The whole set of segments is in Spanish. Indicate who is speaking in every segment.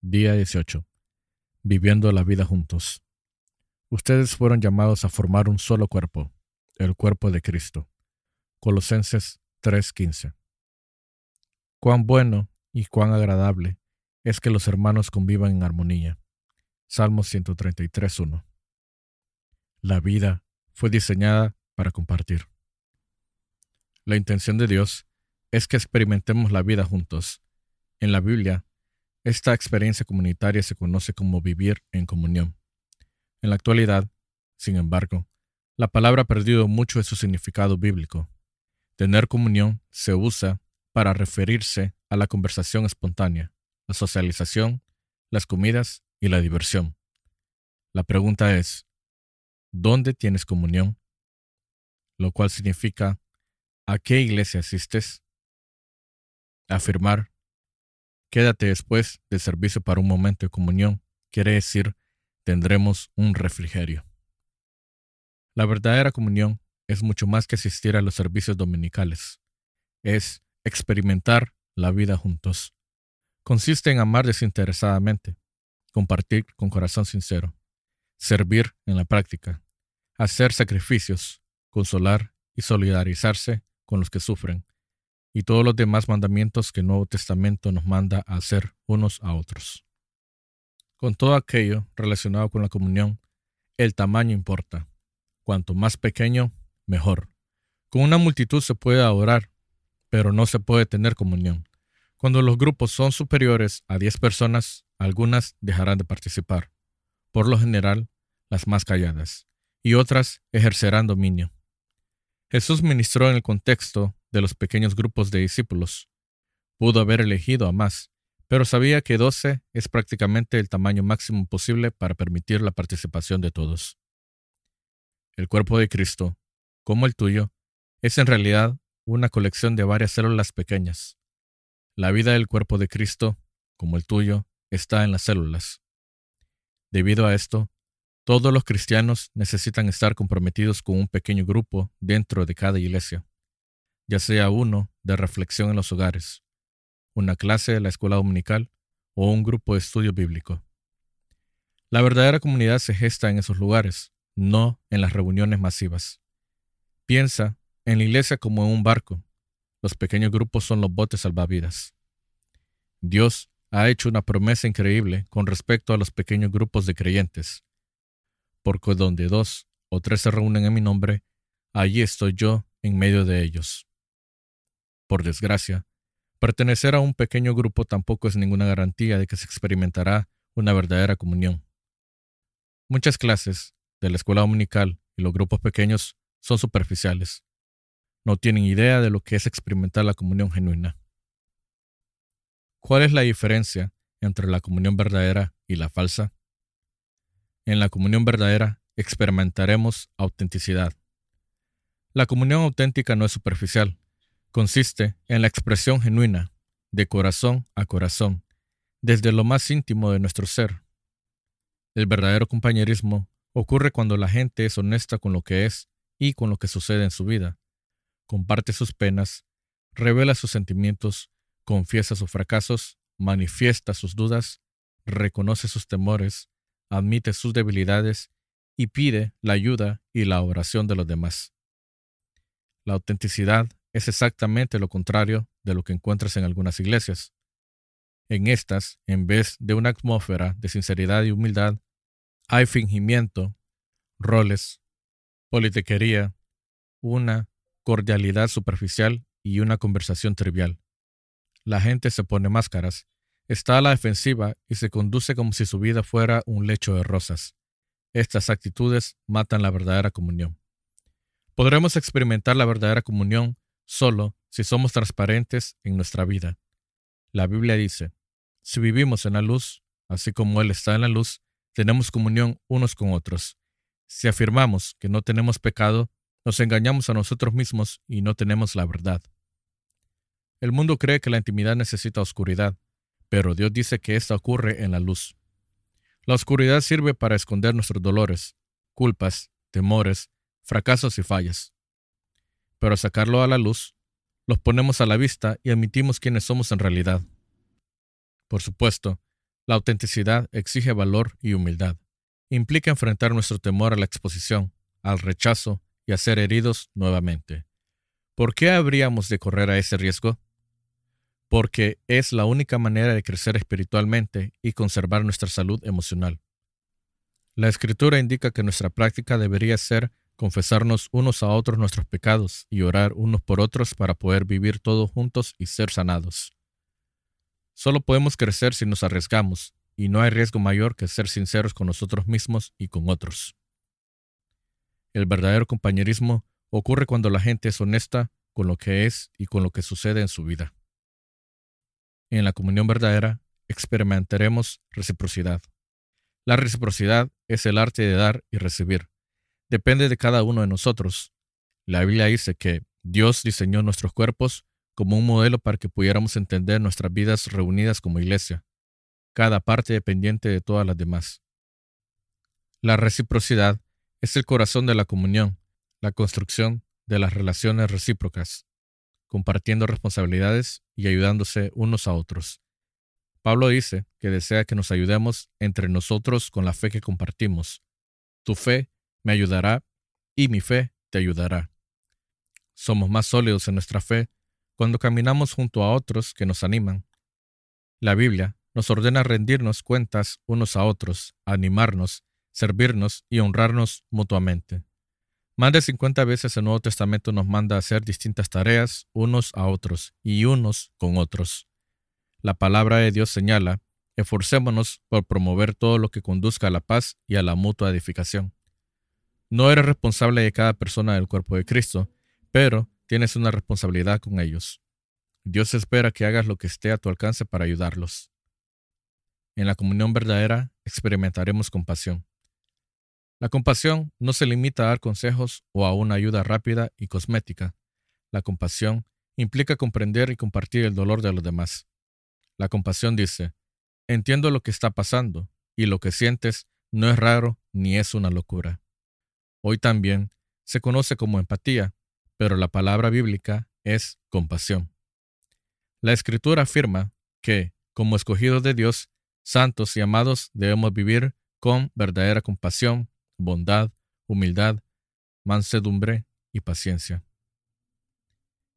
Speaker 1: Día 18. Viviendo la vida juntos. Ustedes fueron llamados a formar un solo cuerpo, el cuerpo de Cristo. Colosenses 3:15. Cuán bueno y cuán agradable es que los hermanos convivan en armonía. Salmos 133:1. La vida fue diseñada para compartir. La intención de Dios es que experimentemos la vida juntos. En la Biblia, esta experiencia comunitaria se conoce como vivir en comunión. En la actualidad, sin embargo, la palabra ha perdido mucho de su significado bíblico. Tener comunión se usa para referirse a la conversación espontánea, la socialización, las comidas y la diversión. La pregunta es, ¿dónde tienes comunión? Lo cual significa, ¿a qué iglesia asistes? Afirmar, quédate después del servicio para un momento de comunión, quiere decir, tendremos un refrigerio. La verdadera comunión es mucho más que asistir a los servicios dominicales. Es experimentar la vida juntos. Consiste en amar desinteresadamente, compartir con corazón sincero, servir en la práctica, hacer sacrificios, consolar y solidarizarse con los que sufren, y todos los demás mandamientos que el Nuevo Testamento nos manda a hacer unos a otros. Con todo aquello relacionado con la comunión, el tamaño importa. Cuanto más pequeño, mejor. Con una multitud se puede adorar, pero no se puede tener comunión. Cuando los grupos son superiores a 10 personas, algunas dejarán de participar, por lo general las más calladas, y otras ejercerán dominio. Jesús ministró en el contexto de los pequeños grupos de discípulos. Pudo haber elegido a más, pero sabía que 12 es prácticamente el tamaño máximo posible para permitir la participación de todos. El cuerpo de Cristo, como el tuyo, es en realidad una colección de varias células pequeñas. La vida del cuerpo de Cristo, como el tuyo, está en las células. Debido a esto, todos los cristianos necesitan estar comprometidos con un pequeño grupo dentro de cada iglesia ya sea uno de reflexión en los hogares, una clase de la escuela dominical o un grupo de estudio bíblico. La verdadera comunidad se gesta en esos lugares, no en las reuniones masivas. Piensa en la iglesia como en un barco. Los pequeños grupos son los botes salvavidas. Dios ha hecho una promesa increíble con respecto a los pequeños grupos de creyentes. Porque donde dos o tres se reúnen en mi nombre, allí estoy yo en medio de ellos. Por desgracia, pertenecer a un pequeño grupo tampoco es ninguna garantía de que se experimentará una verdadera comunión. Muchas clases de la escuela dominical y los grupos pequeños son superficiales. No tienen idea de lo que es experimentar la comunión genuina. ¿Cuál es la diferencia entre la comunión verdadera y la falsa? En la comunión verdadera experimentaremos autenticidad. La comunión auténtica no es superficial, consiste en la expresión genuina, de corazón a corazón, desde lo más íntimo de nuestro ser. El verdadero compañerismo ocurre cuando la gente es honesta con lo que es y con lo que sucede en su vida, comparte sus penas, revela sus sentimientos, confiesa sus fracasos, manifiesta sus dudas, reconoce sus temores, admite sus debilidades y pide la ayuda y la oración de los demás. La autenticidad es exactamente lo contrario de lo que encuentras en algunas iglesias. En estas, en vez de una atmósfera de sinceridad y humildad, hay fingimiento, roles, politiquería, una cordialidad superficial y una conversación trivial. La gente se pone máscaras, está a la defensiva y se conduce como si su vida fuera un lecho de rosas. Estas actitudes matan la verdadera comunión. Podremos experimentar la verdadera comunión solo si somos transparentes en nuestra vida. La Biblia dice, si vivimos en la luz, así como Él está en la luz, tenemos comunión unos con otros. Si afirmamos que no tenemos pecado, nos engañamos a nosotros mismos y no tenemos la verdad. El mundo cree que la intimidad necesita oscuridad, pero Dios dice que esta ocurre en la luz. La oscuridad sirve para esconder nuestros dolores, culpas, temores, fracasos y fallas pero al sacarlo a la luz, los ponemos a la vista y admitimos quiénes somos en realidad. Por supuesto, La autenticidad exige valor y humildad. Implica enfrentar nuestro temor a la exposición, al rechazo y a ser heridos nuevamente. ¿Por qué habríamos de correr a ese riesgo? Porque es la única manera de crecer espiritualmente y conservar nuestra salud emocional. La escritura indica que nuestra práctica debería ser confesarnos unos a otros nuestros pecados y orar unos por otros para poder vivir todos juntos y ser sanados. Solo podemos crecer si nos arriesgamos, y no hay riesgo mayor que ser sinceros con nosotros mismos y con otros. El verdadero compañerismo ocurre cuando la gente es honesta con lo que es y con lo que sucede en su vida. En la comunión verdadera experimentaremos reciprocidad. La reciprocidad es el arte de dar y recibir. Depende de cada uno de nosotros. La Biblia dice que Dios diseñó nuestros cuerpos como un modelo para que pudiéramos entender nuestras vidas reunidas como iglesia, cada parte dependiente de todas las demás. La reciprocidad es el corazón de la comunión, la construcción de las relaciones recíprocas, compartiendo responsabilidades y ayudándose unos a otros. Pablo dice que desea que nos ayudemos entre nosotros con la fe que compartimos. Tu fe me ayudará y mi fe te ayudará. Somos más sólidos en nuestra fe cuando caminamos junto a otros que nos animan. La Biblia nos ordena rendirnos cuentas unos a otros, animarnos, servirnos y honrarnos mutuamente. Más de 50 veces el Nuevo Testamento nos manda a hacer distintas tareas unos a otros y unos con otros. La palabra de Dios señala, esforcémonos por promover todo lo que conduzca a la paz y a la mutua edificación. No eres responsable de cada persona del cuerpo de Cristo, pero Tienes una responsabilidad con ellos. Dios espera que hagas lo que esté a tu alcance para ayudarlos. En la comunión verdadera experimentaremos compasión. La compasión no se limita a dar consejos o a una ayuda rápida y cosmética. La compasión implica comprender y compartir el dolor de los demás. La compasión dice, entiendo lo que está pasando y lo que sientes no es raro ni es una locura. Hoy también se conoce como empatía pero la palabra bíblica es compasión. La escritura afirma que, como escogidos de Dios, santos y amados, debemos vivir con verdadera compasión, bondad, humildad, mansedumbre y paciencia.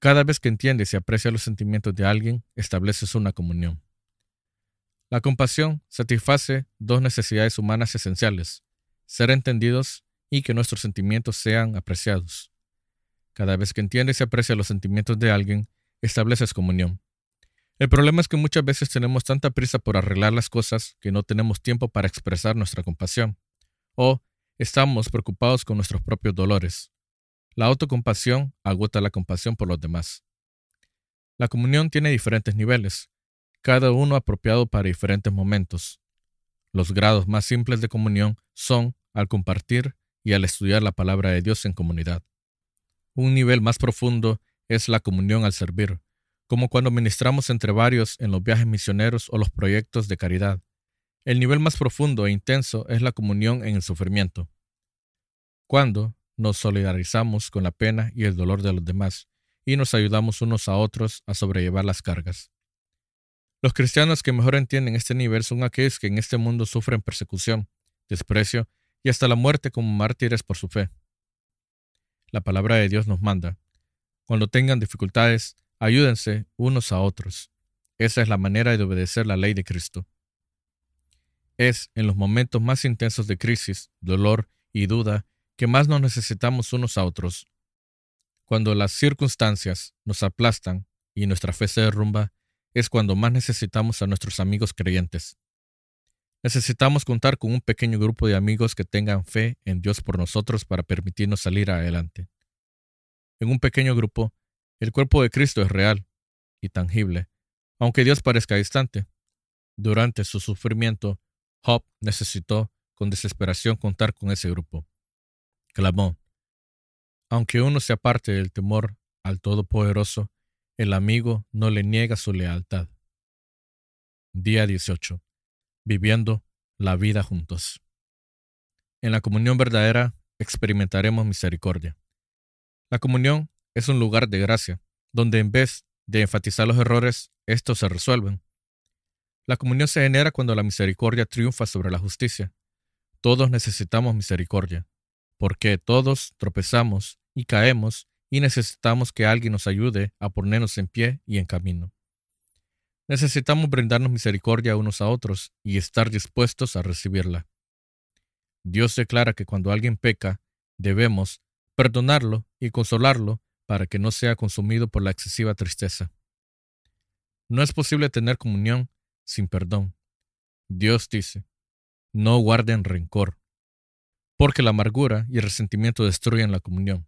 Speaker 1: Cada vez que entiendes y aprecias los sentimientos de alguien, estableces una comunión. La compasión satisface dos necesidades humanas esenciales, ser entendidos y que nuestros sentimientos sean apreciados. Cada vez que entiendes y aprecias los sentimientos de alguien, estableces comunión. El problema es que muchas veces tenemos tanta prisa por arreglar las cosas que no tenemos tiempo para expresar nuestra compasión. O estamos preocupados con nuestros propios dolores. La autocompasión agota la compasión por los demás. La comunión tiene diferentes niveles, cada uno apropiado para diferentes momentos. Los grados más simples de comunión son al compartir y al estudiar la palabra de Dios en comunidad. Un nivel más profundo es la comunión al servir, como cuando ministramos entre varios en los viajes misioneros o los proyectos de caridad. El nivel más profundo e intenso es la comunión en el sufrimiento, cuando nos solidarizamos con la pena y el dolor de los demás y nos ayudamos unos a otros a sobrellevar las cargas. Los cristianos que mejor entienden este nivel son aquellos que en este mundo sufren persecución, desprecio y hasta la muerte como mártires por su fe la palabra de Dios nos manda. Cuando tengan dificultades, ayúdense unos a otros. Esa es la manera de obedecer la ley de Cristo. Es en los momentos más intensos de crisis, dolor y duda que más nos necesitamos unos a otros. Cuando las circunstancias nos aplastan y nuestra fe se derrumba, es cuando más necesitamos a nuestros amigos creyentes. Necesitamos contar con un pequeño grupo de amigos que tengan fe en Dios por nosotros para permitirnos salir adelante. En un pequeño grupo, el cuerpo de Cristo es real y tangible, aunque Dios parezca distante. Durante su sufrimiento, Job necesitó con desesperación contar con ese grupo. Clamó, aunque uno se aparte del temor al Todopoderoso, el amigo no le niega su lealtad. Día 18 viviendo la vida juntos. En la comunión verdadera experimentaremos misericordia. La comunión es un lugar de gracia, donde en vez de enfatizar los errores, estos se resuelven. La comunión se genera cuando la misericordia triunfa sobre la justicia. Todos necesitamos misericordia, porque todos tropezamos y caemos y necesitamos que alguien nos ayude a ponernos en pie y en camino. Necesitamos brindarnos misericordia unos a otros y estar dispuestos a recibirla. Dios declara que cuando alguien peca, debemos perdonarlo y consolarlo para que no sea consumido por la excesiva tristeza. No es posible tener comunión sin perdón. Dios dice, no guarden rencor, porque la amargura y el resentimiento destruyen la comunión.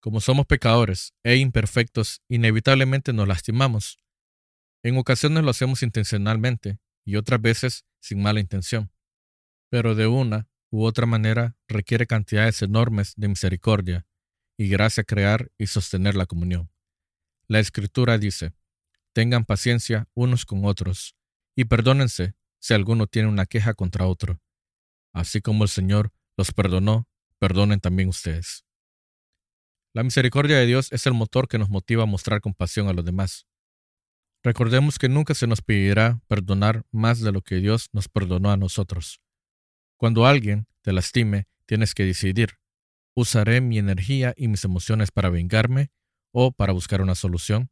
Speaker 1: Como somos pecadores e imperfectos, inevitablemente nos lastimamos. En ocasiones lo hacemos intencionalmente y otras veces sin mala intención. Pero de una u otra manera requiere cantidades enormes de misericordia y gracia crear y sostener la comunión. La Escritura dice, tengan paciencia unos con otros y perdónense si alguno tiene una queja contra otro. Así como el Señor los perdonó, perdonen también ustedes. La misericordia de Dios es el motor que nos motiva a mostrar compasión a los demás. Recordemos que nunca se nos pedirá perdonar más de lo que Dios nos perdonó a nosotros. Cuando alguien te lastime, tienes que decidir, ¿usaré mi energía y mis emociones para vengarme o para buscar una solución?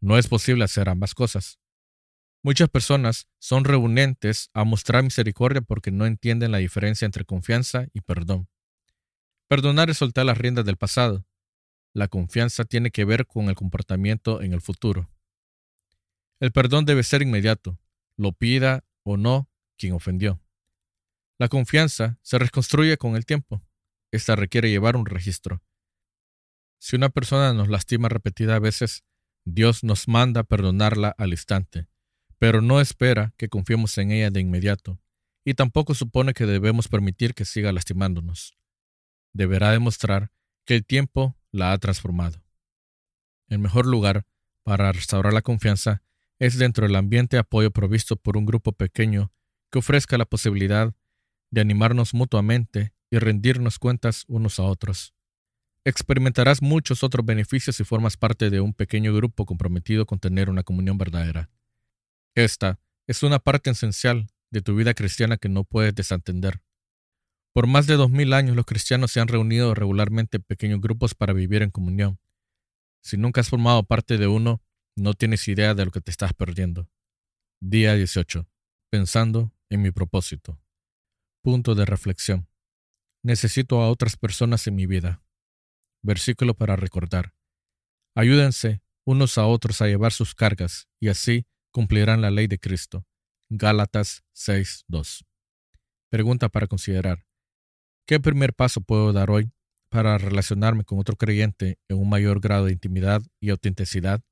Speaker 1: No es posible hacer ambas cosas. Muchas personas son reunentes a mostrar misericordia porque no entienden la diferencia entre confianza y perdón. Perdonar es soltar las riendas del pasado. La confianza tiene que ver con el comportamiento en el futuro. El perdón debe ser inmediato, lo pida o no quien ofendió. La confianza se reconstruye con el tiempo. Esta requiere llevar un registro. Si una persona nos lastima repetidas veces, Dios nos manda perdonarla al instante, pero no espera que confiemos en ella de inmediato, y tampoco supone que debemos permitir que siga lastimándonos deberá demostrar que el tiempo la ha transformado. El mejor lugar para restaurar la confianza es dentro del ambiente de apoyo provisto por un grupo pequeño que ofrezca la posibilidad de animarnos mutuamente y rendirnos cuentas unos a otros. Experimentarás muchos otros beneficios si formas parte de un pequeño grupo comprometido con tener una comunión verdadera. Esta es una parte esencial de tu vida cristiana que no puedes desentender. Por más de dos mil años los cristianos se han reunido regularmente en pequeños grupos para vivir en comunión. Si nunca has formado parte de uno, no tienes idea de lo que te estás perdiendo. Día 18. Pensando en mi propósito. Punto de reflexión. Necesito a otras personas en mi vida. Versículo para recordar. Ayúdense unos a otros a llevar sus cargas y así cumplirán la ley de Cristo. Gálatas 6.2. Pregunta para considerar. ¿Qué primer paso puedo dar hoy para relacionarme con otro creyente en un mayor grado de intimidad y autenticidad?